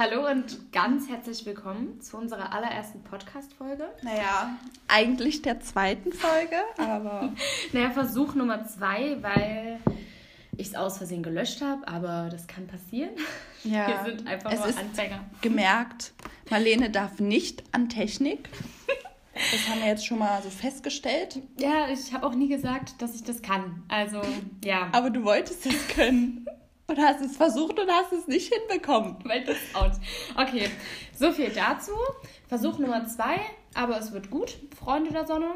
Hallo und ganz herzlich willkommen zu unserer allerersten Podcast-Folge. Naja, eigentlich der zweiten Folge, aber. naja, Versuch Nummer zwei, weil ich es aus Versehen gelöscht habe, aber das kann passieren. Ja, Wir sind einfach es nur ist Anfänger. Gemerkt, Marlene darf nicht an Technik. Das haben wir jetzt schon mal so festgestellt. Ja, ich habe auch nie gesagt, dass ich das kann. Also, ja. Aber du wolltest es können. Und hast es versucht und hast es nicht hinbekommen. Weil das out. Okay, so viel dazu. Versuch Nummer zwei, aber es wird gut, Freunde der Sonne.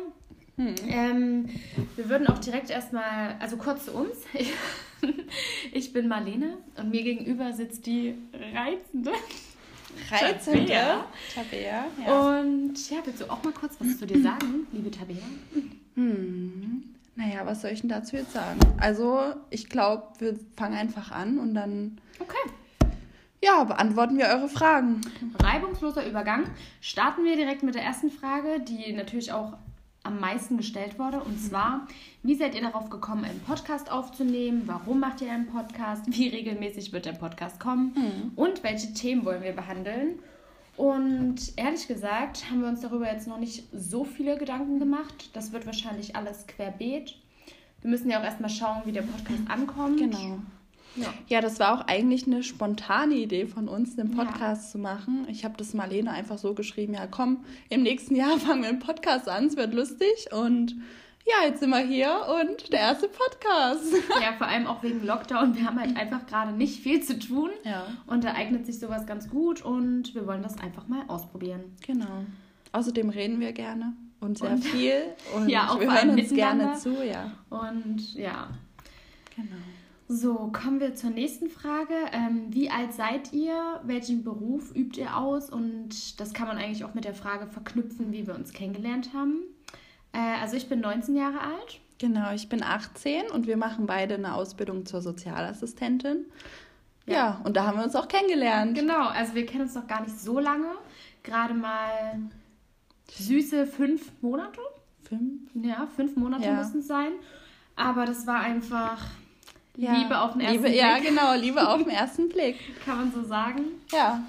Hm. Ähm, wir würden auch direkt erstmal, also kurz zu uns. Ich, ich, bin Marlene und mir gegenüber sitzt die reizende. Reizende? Tabea. Tabea ja. Und ja, willst du auch mal kurz was zu dir sagen, liebe Tabea? Hm. Naja, was soll ich denn dazu jetzt sagen? Also, ich glaube, wir fangen einfach an und dann. Okay. Ja, beantworten wir eure Fragen. Reibungsloser Übergang. Starten wir direkt mit der ersten Frage, die natürlich auch am meisten gestellt wurde. Und zwar, wie seid ihr darauf gekommen, einen Podcast aufzunehmen? Warum macht ihr einen Podcast? Wie regelmäßig wird der Podcast kommen? Mhm. Und welche Themen wollen wir behandeln? Und ehrlich gesagt haben wir uns darüber jetzt noch nicht so viele Gedanken gemacht. Das wird wahrscheinlich alles querbeet. Wir müssen ja auch erstmal schauen, wie der Podcast ankommt. Genau. Ja. ja, das war auch eigentlich eine spontane Idee von uns, einen Podcast ja. zu machen. Ich habe das Marlene einfach so geschrieben, ja komm, im nächsten Jahr fangen wir einen Podcast an, es wird lustig und ja, jetzt sind wir hier und der erste Podcast. Ja, vor allem auch wegen Lockdown. Wir haben halt einfach gerade nicht viel zu tun. Ja. Und da eignet sich sowas ganz gut und wir wollen das einfach mal ausprobieren. Genau. Außerdem reden wir gerne und sehr und, viel. Und ja, auch wir hören uns gerne zu, ja. Und ja. Genau. So, kommen wir zur nächsten Frage. Ähm, wie alt seid ihr? Welchen Beruf übt ihr aus? Und das kann man eigentlich auch mit der Frage verknüpfen, wie wir uns kennengelernt haben. Äh, also ich bin 19 Jahre alt. Genau, ich bin 18 und wir machen beide eine Ausbildung zur Sozialassistentin. Ja. ja, und da haben wir uns auch kennengelernt. Genau, also wir kennen uns noch gar nicht so lange. Gerade mal süße fünf Monate. Fünf? Ja, fünf Monate ja. müssen es sein. Aber das war einfach ja. Liebe auf den ersten Liebe, Blick. Ja, genau, Liebe auf den ersten Blick. Kann man so sagen. Ja.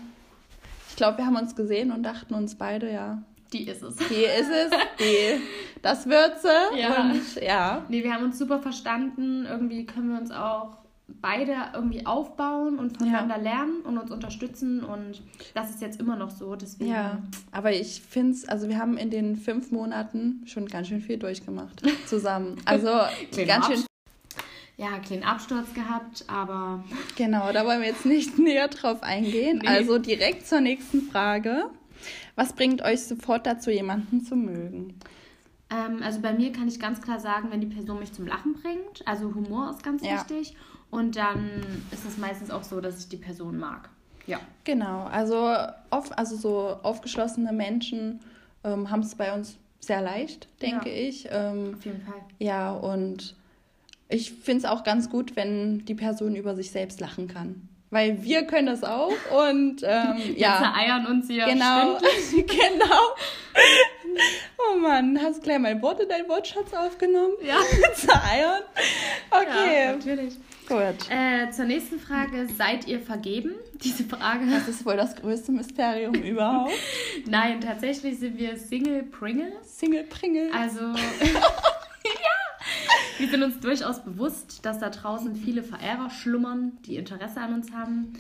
Ich glaube, wir haben uns gesehen und dachten uns beide, ja, die ist es. Die ist es. Die, das wird sie. Ja. Und ja. Nee, wir haben uns super verstanden. Irgendwie können wir uns auch beide irgendwie aufbauen und voneinander ja. lernen und uns unterstützen und das ist jetzt immer noch so. Deswegen. Ja, aber ich finde es, also wir haben in den fünf Monaten schon ganz schön viel durchgemacht zusammen. Also ganz schön. Ja, kleinen Absturz gehabt, aber. Genau, da wollen wir jetzt nicht näher drauf eingehen. Nee. Also direkt zur nächsten Frage. Was bringt euch sofort dazu, jemanden zu mögen? Ähm, also bei mir kann ich ganz klar sagen, wenn die Person mich zum Lachen bringt, also Humor ist ganz ja. wichtig. Und dann ist es meistens auch so, dass ich die Person mag. Ja. Genau, also, oft, also so aufgeschlossene Menschen ähm, haben es bei uns sehr leicht, denke ja. ich. Ähm, Auf jeden Fall. Ja, und ich finde es auch ganz gut, wenn die Person über sich selbst lachen kann weil wir können das auch und ähm, ja. Wir vereiern uns hier. Genau, genau. Oh Mann, hast du gleich mein Wort in deinen Wortschatz aufgenommen? Ja. Zereiern? Okay. Ja, natürlich. Gut. Äh, zur nächsten Frage, seid ihr vergeben? Diese Frage. Das ist wohl das größte Mysterium überhaupt. Nein, tatsächlich sind wir Single Pringles. Single Pringles. Also, wir sind uns durchaus bewusst, dass da draußen viele Verehrer schlummern, die Interesse an uns haben.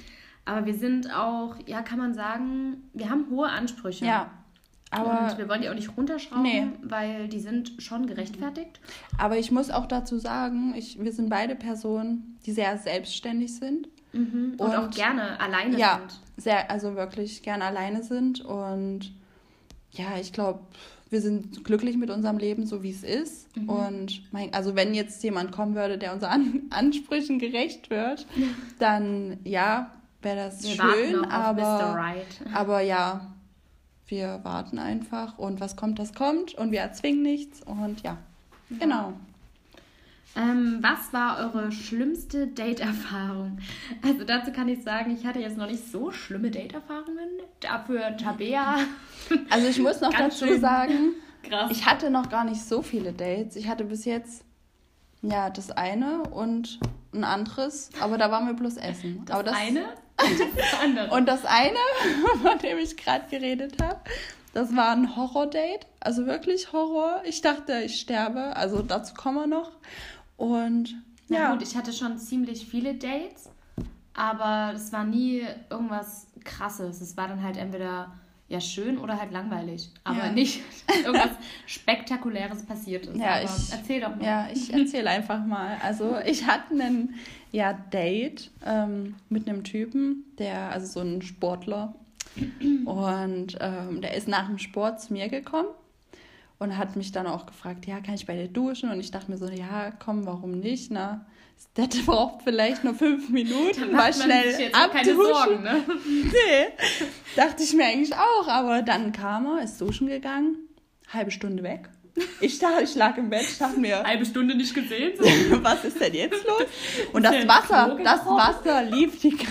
Aber wir sind auch, ja, kann man sagen, wir haben hohe Ansprüche. Ja. Aber und wir wollen die auch nicht runterschrauben, nee. weil die sind schon gerechtfertigt. Aber ich muss auch dazu sagen, ich, wir sind beide Personen, die sehr selbstständig sind. Mhm. Und, und, auch gerne alleine ja, sind. Sehr, also wirklich gerne alleine sind. Und ja, ich glaube, wir sind glücklich mit unserem Leben, so wie es ist. Mhm. Und mein, also wenn jetzt jemand kommen würde, der unseren Ansprüchen gerecht wird, dann ja, wäre das wir schön. aber, aber ja, wir warten einfach und was kommt, das kommt und wir erzwingen nichts und ja, ja. genau. Ähm, was war eure schlimmste Date-Erfahrung? Also dazu kann ich sagen, ich hatte jetzt noch nicht so schlimme Date-Erfahrungen. Dafür Tabea. Also ich muss noch dazu sagen, krass. ich hatte noch gar nicht so viele Dates. Ich hatte bis jetzt ja das eine und ein anderes, aber da waren wir bloß essen. Das aber das eine? Das andere. Und das eine, von dem ich gerade geredet habe, das war ein Horror-Date. Also wirklich Horror. Ich dachte, ich sterbe. Also dazu kommen wir noch. Und Na ja. gut, ich hatte schon ziemlich viele Dates, aber es war nie irgendwas krasses. Es war dann halt entweder ja schön oder halt langweilig. Aber Ja. nicht irgendwas Spektakuläres passiert ist. Ja, aber ich- erzähl doch mal. Ja, ich erzähle einfach mal. Also ich hatte einen ja, Date ähm, mit einem Typen, der, also so ein Sportler. Und ähm, der ist nach dem Sport zu mir gekommen und hat mich dann auch gefragt, ja, kann ich bei dir duschen? Und ich dachte mir so, ja, komm, warum nicht? Na, das Date braucht vielleicht nur fünf Minuten, mal schnell abduschen. Sorgen, ne? Nee, dachte ich mir eigentlich auch. Aber dann kam er, ist duschen gegangen, halbe Stunde weg. Ich, dachte, ich lag im Bett, ich dachte mir, Halbe Stunde nicht gesehen. So. was ist denn jetzt los? Und das Wasser, das? Wasser lief die ganze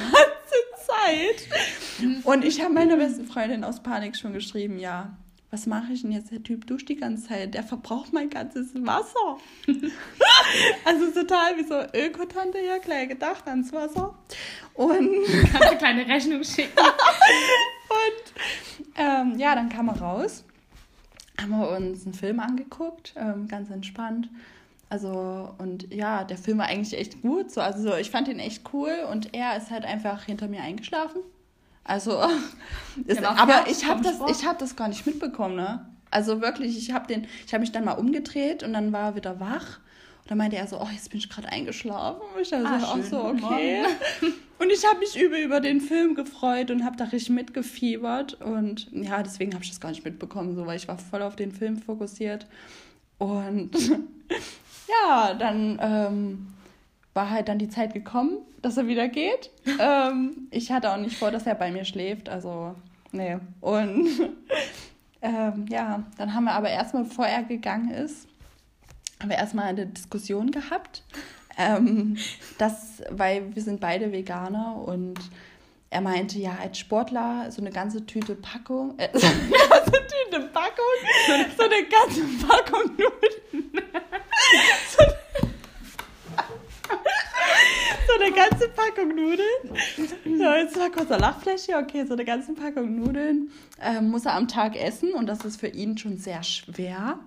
Zeit. Und ich habe meiner besten Freundin aus Panik schon geschrieben, ja, was mache ich denn jetzt? Der Typ duscht die ganze Zeit, der verbraucht mein ganzes Wasser. also total wie so Ökotante hier, gleich gedacht ans Wasser. Und Kannst du eine kleine Rechnung schicken. Und ähm, ja, dann kam er raus, haben wir uns einen Film angeguckt, ähm, ganz entspannt. Also, und ja, der Film war eigentlich echt gut. So, also, so, ich fand ihn echt cool und er ist halt einfach hinter mir eingeschlafen. Also, ist, aber ich habe das, ich hab das gar nicht mitbekommen, ne? Also wirklich, ich habe den, ich habe mich dann mal umgedreht und dann war er wieder wach. Und dann meinte er so, oh, jetzt bin ich gerade eingeschlafen. Und ich dachte Ah, schön. so, okay. Und ich habe mich übel über den Film gefreut und habe da richtig mitgefiebert. Und ja, deswegen habe ich das gar nicht mitbekommen, so, weil ich war voll auf den Film fokussiert. Und ja, dann ähm, war halt dann die Zeit gekommen, dass er wieder geht. ähm, ich hatte auch nicht vor, dass er bei mir schläft. Also, nee. Und ähm, ja, dann haben wir aber erstmal, bevor er gegangen ist, haben wir erstmal eine Diskussion gehabt. Ähm, das, weil wir sind beide Veganer und er meinte, ja, als Sportler so eine ganze Tüte Packung, äh, so eine ganze Tüte Packung, so eine ganze Packung Nudeln. So so eine ganze Packung Nudeln. So, jetzt mal kurzer Lachflash hier. Okay, so eine ganze Packung Nudeln ähm, muss er am Tag essen und das ist für ihn schon sehr schwer.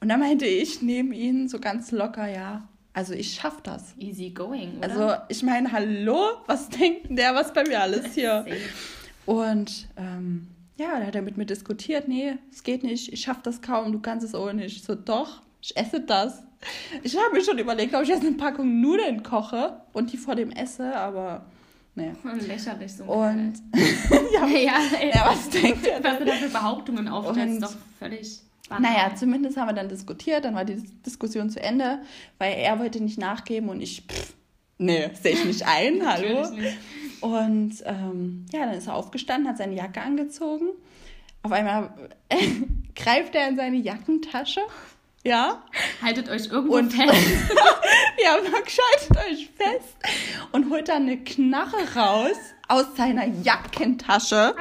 Und dann meinte ich neben ihn so ganz locker, ja, also ich schaff das. Easy going, oder? Also ich meine, hallo, was denkt der, was bei mir alles hier? Und ähm, ja, da hat er mit mir diskutiert, nee, es geht nicht, ich schaff das kaum, du kannst es auch nicht. Ich so, doch, ich esse das. Ich habe mir schon überlegt, ob ich jetzt eine Packung Nudeln koche und die vor dem esse, aber nee. Lächerlich so. Und ja, ja, ey, ja, was denkt ihr was du da für Behauptungen aufstellst, doch völlig banal. Naja, zumindest haben wir dann diskutiert, dann war die Diskussion zu Ende, weil er wollte nicht nachgeben und ich, pff, nee, sehe ich nicht ein, hallo. Nicht. Und ähm, ja, dann ist er aufgestanden, hat seine Jacke angezogen. Auf einmal greift er in seine Jackentasche. Ja, Haltet euch irgendwo Und- fest. ja, schaltet euch fest und holt dann eine Knarre raus aus seiner Jackentasche.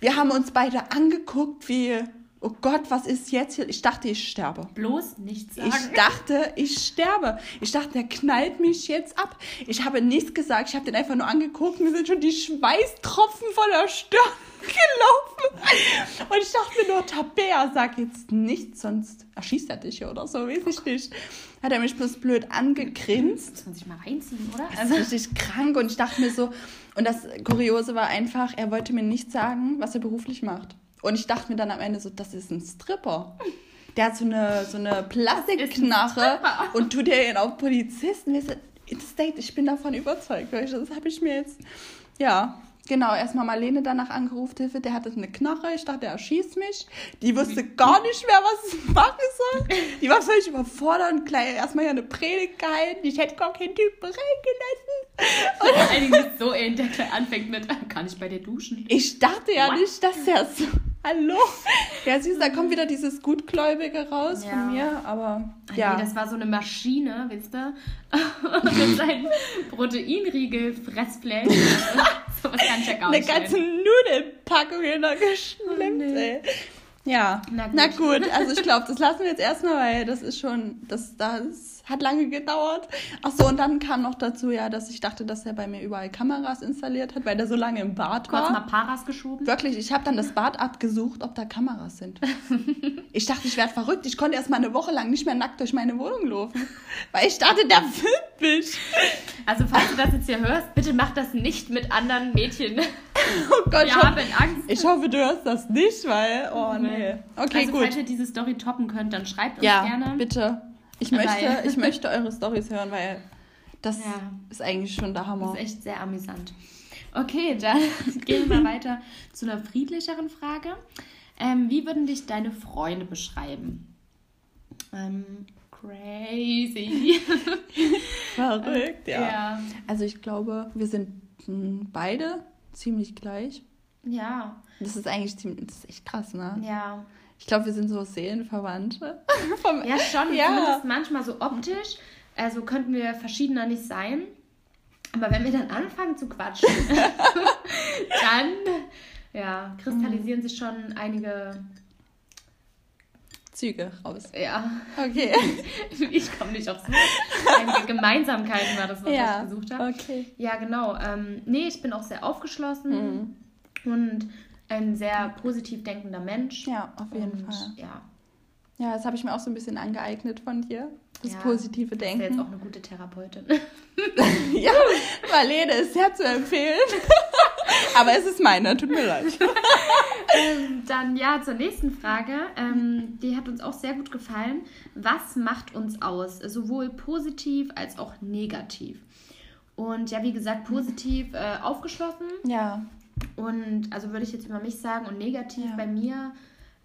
Wir haben uns beide angeguckt, wie, oh Gott, was ist jetzt hier? Ich dachte, ich sterbe. Bloß nichts sagen. Ich dachte, ich sterbe. Ich dachte, der knallt mich jetzt ab. Ich habe nichts gesagt. Ich habe den einfach nur angeguckt. Mir sind schon die Schweißtropfen von der Stirn gelaufen. Und ich dachte mir nur, Tabea, sag jetzt nichts, sonst erschießt er dich oder so, weiß ich nicht. Hat er mich bloß blöd angegrinst. muss man sich mal reinziehen, oder? Ist richtig krank und ich dachte mir so, und das Kuriose war einfach, er wollte mir nicht sagen, was er beruflich macht. Und ich dachte mir dann am Ende so, das ist ein Stripper. Der hat so eine, so eine Plastikknarre Stripper. und tut dir ihn auf Polizisten. Date, ich bin davon überzeugt. Das habe ich mir jetzt, ja, genau, erstmal Marlene danach angerufen, Hilfe, der hatte eine Knarre, ich dachte, er erschießt mich. Die wusste gar nicht mehr, was sie machen soll. Die war völlig überfordert und gleich erstmal hier eine Predigt gehalten. Ich hätte gar keinen Typen reingelassen. Vor allen Dingen so ein, der gleich anfängt mit, kann ich bei dir duschen? Ich dachte ja What? nicht, dass er so. Hallo? Ja, siehst du, da kommt wieder dieses Gutgläubige raus Ja. von mir, aber ja. Nee, das war so eine Maschine, wisst ihr? mit seinem Proteinriegel, Fressfleisch. so was kann ich ja gar eine nicht. ganze ey. Nudelpackung in der geschlemmt, Oh, nee. ey. Ja, Na na gut. gut. also ich glaube, das lassen wir jetzt erstmal, weil das ist schon, das, das hat lange gedauert. Ach so, und dann kam noch dazu, ja, dass ich dachte, dass er bei mir überall Kameras installiert hat, weil der so lange im Bad Kurz war. mal Paras geschoben. Wirklich, ich habe dann das Bad abgesucht, ob da Kameras sind. Ich dachte, ich werde verrückt. Ich konnte erst mal eine Woche lang nicht mehr nackt durch meine Wohnung laufen. Weil ich dachte, der filmt mich. Also falls du das jetzt hier hörst, bitte mach das nicht mit anderen Mädchen. Oh Gott, Wir ich, hoffe, haben Angst. ich hoffe, du hörst das nicht, weil. Oh nee. Okay, also gut. falls ihr diese Story toppen könnt, dann schreibt uns Ja, gerne. bitte. Ich möchte, ich möchte eure Stories hören, weil das Ja. ist eigentlich schon der Hammer. Das ist echt sehr amüsant. Okay, dann gehen wir weiter zu einer friedlicheren Frage. Ähm, wie würden dich deine Freunde beschreiben? Ähm, crazy. Verrückt, ja. ja. Also ich glaube, wir sind mh, beide ziemlich gleich. Ja, Das ist eigentlich ziemlich, das ist echt krass, ne? ja. Ich glaube, wir sind so Seelenverwandte. Vom, Ja, schon. Ja. Zumindest manchmal so optisch. Also könnten wir verschiedener nicht sein. Aber wenn wir dann anfangen zu quatschen, dann ja, kristallisieren sich schon einige. Züge raus. Ja, Okay. ich komme nicht auf so. Einige Gemeinsamkeiten war das, was ja. ich gesucht habe. Okay. Ja, genau. Ähm, nee, ich bin auch sehr aufgeschlossen Mhm. und ein sehr positiv denkender Mensch. Ja, auf jeden und, Fall. Ja, Ja, das habe ich mir auch so ein bisschen angeeignet von dir. Das Ja, positive ist ja jetzt Denken. auch eine gute Therapeutin. Ja, Marlene ist sehr zu empfehlen. Aber es ist meine, tut mir leid. Ähm, Dann ja, zur nächsten Frage. Ähm, die hat uns auch sehr gut gefallen. Was macht uns aus? Sowohl positiv als auch negativ. Und ja, wie gesagt, positiv äh, aufgeschlossen. Ja, Und also würde ich jetzt über mich sagen und negativ Ja. bei mir.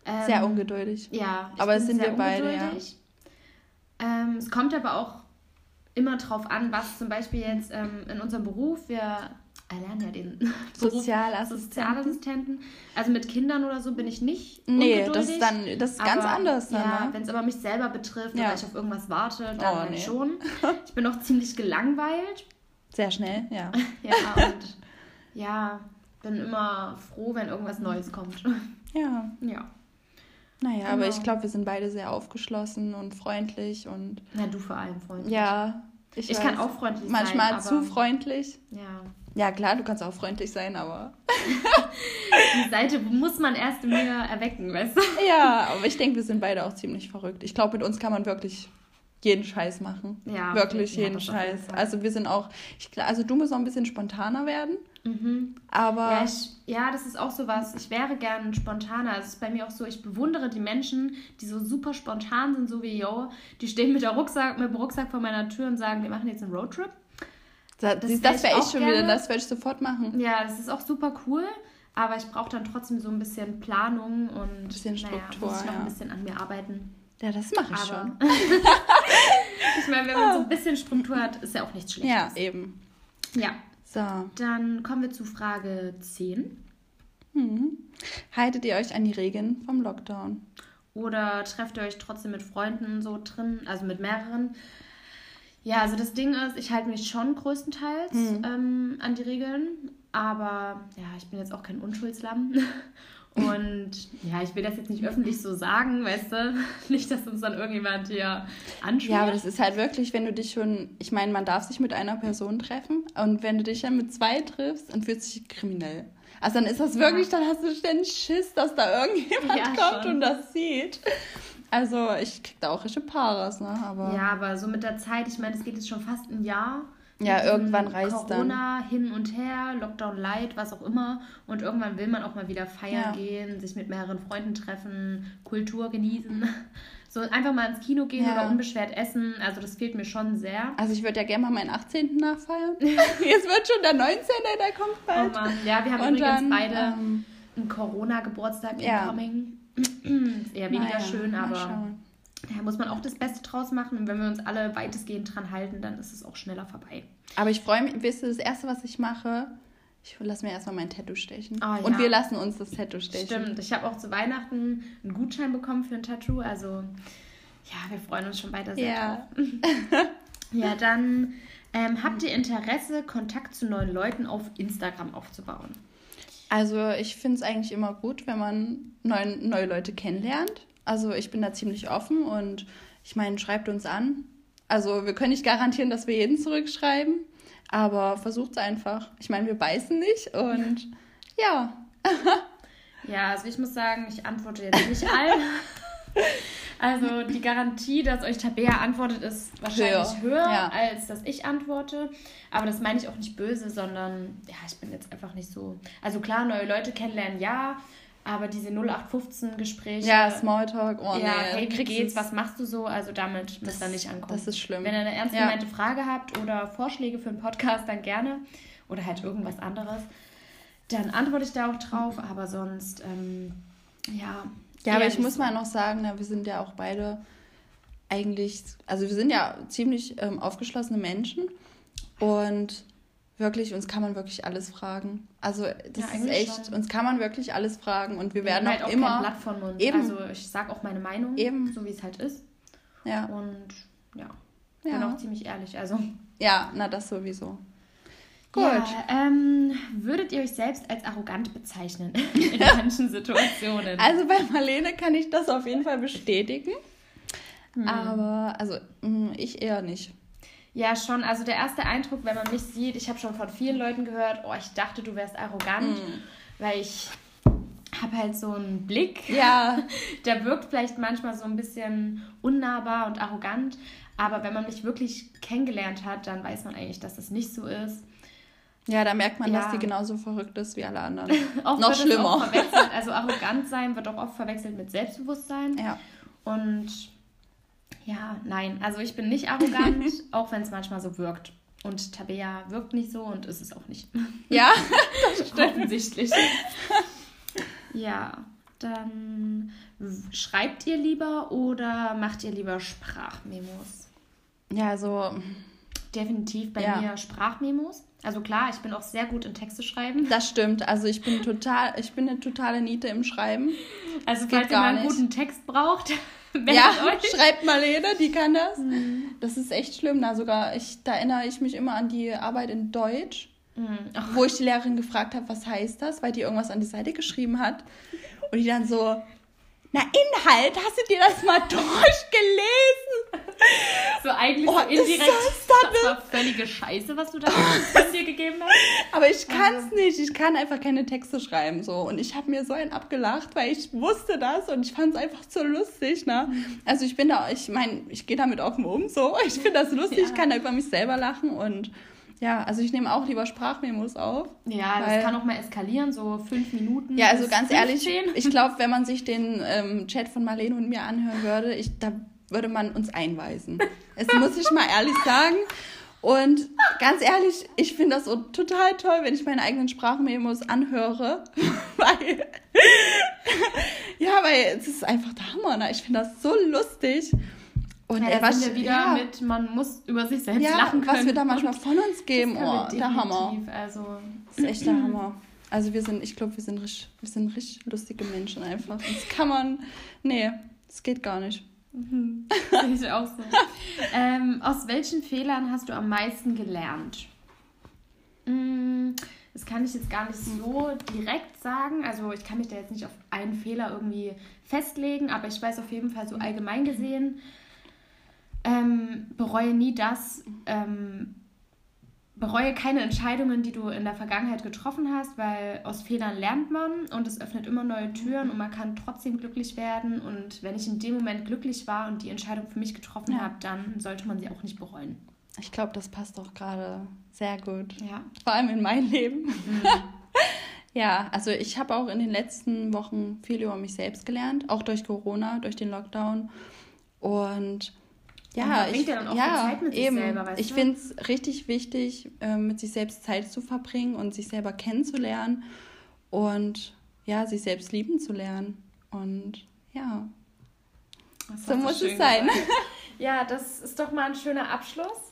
Ähm, sehr ungeduldig. Ja, Aber es sind wir beide, ja. Ähm, es kommt aber auch immer drauf an, was zum Beispiel jetzt ähm, in unserem Beruf, wir erlernen ja den Sozialassistenten. Sozialassistenten. Also mit Kindern oder so bin ich nicht Nee, das ist dann das ist ganz aber, anders dann, Ja, ne? wenn es aber mich selber betrifft Ja. oder ich auf irgendwas warte, dann Oh, halt nee. schon. Ich bin auch ziemlich gelangweilt. Sehr schnell, ja. Ja, und ja, bin immer froh, wenn irgendwas Neues kommt. Ja. Ja. Naja, aber Genau. ich glaube, wir sind beide sehr aufgeschlossen und freundlich und Na, du vor allem, Freund. ja. Ich weiß, kann auch freundlich Manchmal sein. zu aber- freundlich. Ja. Ja, klar, du kannst auch freundlich sein, aber. Die Seite muss man erst in mir erwecken, weißt du? Ja, aber ich denke, wir sind beide auch ziemlich verrückt. Ich glaube, mit uns kann man wirklich jeden Scheiß machen. Ja, Wirklich jeden Scheiß. Also wir sind auch, ich, also du musst auch ein bisschen spontaner werden, Mhm. aber Ja, ich, ja, das ist auch so was. Ich wäre gern spontaner. Es ist bei mir auch so, ich bewundere die Menschen, die so super spontan sind, so wie yo. Die stehen mit, der Rucksack, mit dem Rucksack vor meiner Tür und sagen, wir machen jetzt einen Roadtrip. das, das das, wär ich wäre schon wieder, gerne. das würde ich sofort machen. Ja, das ist auch super cool. Aber ich brauche dann trotzdem so ein bisschen Planung und Bisschen naja, Struktur, muss ich noch ja. ein bisschen an mir arbeiten. Ja, das mache ich Aber schon. ich meine, wenn man so ein bisschen Struktur hat, ist ja auch nichts Ja, Schlechtes. eben. Ja. So. Dann kommen wir zu Frage 10. Hm. Haltet ihr euch an die Regeln vom Lockdown? Oder trefft ihr euch trotzdem mit Freunden so drin, also mit mehreren? Ja, also das Ding ist, ich halte mich schon größtenteils Mhm. ähm, an die Regeln, aber ja, ich bin jetzt auch kein Unschuldslamm. Und ja, ich will das jetzt nicht öffentlich so sagen, weißt du? Nicht, dass uns dann irgendjemand hier anschaut. Ja, aber das ist halt wirklich, wenn du dich schon, ich meine, man darf sich mit einer Person treffen und wenn du dich dann mit zwei triffst, dann fühlst du dich kriminell. Also dann ist das wirklich, dann hast du ständig Schiss, dass da irgendjemand Ja, kommt schon. und das sieht. Also ich krieg da auch richtig Paras, ne? Aber Ja, aber so mit der Zeit, ich meine, es geht jetzt schon fast ein Jahr. Ja, irgendwann dann. Corona hin und her, Lockdown light, was auch immer. Und irgendwann will man auch mal wieder feiern Ja. gehen, sich mit mehreren Freunden treffen, Kultur genießen. So einfach mal ins Kino gehen Ja. oder unbeschwert essen. Also das fehlt mir schon sehr. also ich würde ja gerne mal meinen 18. nachfeiern. Jetzt wird schon der 19. der kommt Oh bald. Mann. Ja, wir haben und übrigens dann, beide ähm, einen Corona-Geburtstag ja. incoming. Ist eher weniger naja, schön, aber da muss man auch das Beste draus machen. Und wenn wir uns alle weitestgehend dran halten, dann ist es auch schneller vorbei. Aber ich freue mich, wisst ihr, das erste, was ich mache, ich lasse mir erstmal mein Tattoo stechen. Und ja. wir lassen uns das Tattoo stechen. Stimmt, ich habe auch zu Weihnachten einen Gutschein bekommen für ein Tattoo. Also ja, wir freuen uns schon weiter sehr Ja. drauf. Ja, dann ähm, habt ihr Interesse, Kontakt zu neuen Leuten auf Instagram aufzubauen? Also ich finde es eigentlich immer gut, wenn man neue, neue Leute kennenlernt. Also ich bin da ziemlich offen und ich meine, schreibt uns an. Also wir können nicht garantieren, dass wir jeden zurückschreiben, aber versucht es einfach. Ich meine, wir beißen nicht und ja. ja, also ich muss sagen, ich antworte jetzt nicht allen. Also die Garantie, dass euch Tabea antwortet, ist wahrscheinlich höher, höher ja. als dass ich antworte. Aber das meine ich auch nicht böse, sondern ja, ich bin jetzt einfach nicht so. Also klar, neue Leute kennenlernen, ja. Aber diese 0815-Gespräche. Ja, Smalltalk, oh Ja, nee, hey, wie geht's, was machst du so? Also damit müsst ihr nicht ankommen. Das ist schlimm. Wenn ihr eine ernst gemeinte ja. Frage habt oder Vorschläge für einen Podcast, dann gerne. Oder halt irgendwas anderes. Dann antworte ich da auch drauf. Aber sonst, ähm, ja, ja, aber ich muss mal noch sagen, na, wir sind ja auch beide eigentlich, also wir sind ja ziemlich ähm, aufgeschlossene Menschen und wirklich, uns kann man wirklich alles fragen. Also das ja, ist echt, schon. uns kann man wirklich alles fragen und wir werden halt auch, auch immer... Kein Blatt von Mund. Eben. Also ich sage auch meine Meinung, eben. so wie es halt ist. Ja. Und ja, ja. bin auch ziemlich ehrlich, also... Ja, na das sowieso. Gut. Ja, ähm, würdet ihr euch selbst als arrogant bezeichnen in manchen Situationen? Also bei Marlene kann ich das auf jeden Fall bestätigen. Hm. Aber also hm, ich eher nicht. Ja, schon. Also der erste Eindruck, wenn man mich sieht, ich habe schon von vielen Leuten gehört, oh, ich dachte, du wärst arrogant, hm. weil ich habe halt so einen Blick. Ja. Der wirkt vielleicht manchmal so ein bisschen unnahbar und arrogant. Aber wenn man mich wirklich kennengelernt hat, dann weiß man eigentlich, dass das nicht so ist. Ja, da merkt man, ja. dass die genauso verrückt ist wie alle anderen. Noch schlimmer. also arrogant sein wird auch oft verwechselt mit Selbstbewusstsein. Ja. Und ja, nein, also ich bin nicht arrogant, auch wenn es manchmal so wirkt. Und Tabea wirkt nicht so und ist es auch nicht. Ja, das stimmt. Offensichtlich. ja, dann schreibt ihr lieber oder macht ihr lieber Sprachmemos? Ja, also definitiv bei ja. mir Sprachmemos. Also klar, ich bin auch sehr gut in Texte schreiben. Das stimmt. Also ich bin total, ich bin eine totale Niete im Schreiben. Also falls ihr mal einen guten Text braucht, ja, euch. schreibt Marlene, die kann das. Mhm. Das ist echt schlimm. Na, sogar, ich, da erinnere ich mich immer an die Arbeit in Deutsch, mhm. wo ich die Lehrerin gefragt habe, was heißt das, weil die irgendwas an die Seite geschrieben hat. Und die dann so, na Inhalt, hast du dir das mal durchgelesen? So eigentlich oh, so indirekt. Das, das, war völlige Scheiße, was du da von dir gegeben hast. Aber ich kann es also. nicht. Ich kann einfach keine Texte schreiben. so Und ich habe mir so einen abgelacht, weil ich wusste das und ich fand es einfach so lustig. Ne? Also ich bin da, ich meine, ich gehe damit offen um. so Ich finde das lustig, ja. ich kann da über mich selber lachen und ja, also ich nehme auch lieber Sprachmemos auf. Ja, das kann auch mal eskalieren, so fünf Minuten. Ja, also ganz 15. ehrlich, ich glaube, wenn man sich den ähm, Chat von Marlene und mir anhören würde, ich, da würde man uns einweisen. Es muss ich mal ehrlich sagen. Und ganz ehrlich, ich finde das so total toll, wenn ich meine eigenen Sprachmemos anhöre. weil, ja, weil es ist einfach der Hammer. Ne? Ich finde das so lustig. Und ja, was wir wieder ja. mit, man muss über sich selbst ja, lachen können. was wir da manchmal von uns geben, oh, der Hammer. Also, das ist echt der Hammer. Also wir sind, ich glaube, wir sind richtig, wir sind richtig lustige Menschen einfach. Das kann man, nee, das geht gar nicht. Mhm. ich auch so. ähm, aus welchen Fehlern hast du am meisten gelernt? Mm, das kann ich jetzt gar nicht so direkt sagen. Also ich kann mich da jetzt nicht auf einen Fehler irgendwie festlegen, aber ich weiß auf jeden Fall so allgemein gesehen, ähm, bereue nie das, ähm, bereue keine Entscheidungen, die du in der Vergangenheit getroffen hast, weil aus Fehlern lernt man und es öffnet immer neue Türen und man kann trotzdem glücklich werden. Und wenn ich in dem Moment glücklich war und die Entscheidung für mich getroffen ja. habe, dann sollte man sie auch nicht bereuen. Ich glaube, das passt auch gerade sehr gut. Ja. Vor allem in mein Leben. Mhm. ja, also ich habe auch in den letzten Wochen viel über mich selbst gelernt, auch durch Corona, durch den Lockdown. Und ja, ich, ja, ja eben. Selber, ich finde es richtig wichtig, äh, mit sich selbst Zeit zu verbringen und sich selber kennenzulernen und ja, sich selbst lieben zu lernen. Und ja, so muss es sein. ja, das ist doch mal ein schöner Abschluss.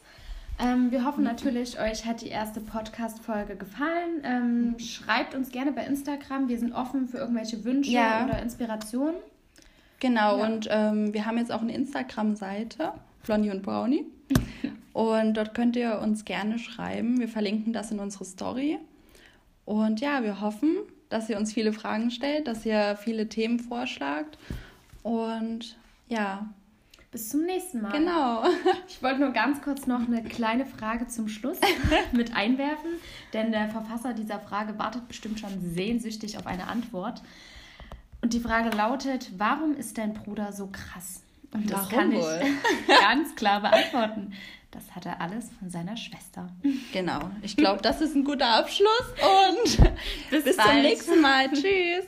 Ähm, wir hoffen natürlich, euch hat die erste Podcast-Folge gefallen. Ähm, schreibt uns gerne bei Instagram. Wir sind offen für irgendwelche Wünsche ja. oder Inspirationen. Genau, ja. und ähm, wir haben jetzt auch eine Instagram-Seite. Blondie und Brownie. Und dort könnt ihr uns gerne schreiben. Wir verlinken das in unsere Story. Und ja, wir hoffen, dass ihr uns viele Fragen stellt, dass ihr viele Themen vorschlagt. Und ja. Bis zum nächsten Mal. Genau. Ich wollte nur ganz kurz noch eine kleine Frage zum Schluss mit einwerfen, denn der Verfasser dieser Frage wartet bestimmt schon sehnsüchtig auf eine Antwort. Und die Frage lautet, warum ist dein Bruder so krass? Und das kann ich wohl? ganz klar beantworten. Das hat er alles von seiner Schwester. Genau. Ich glaube, das ist ein guter Abschluss und bis, zum bald. nächsten Mal. Tschüss.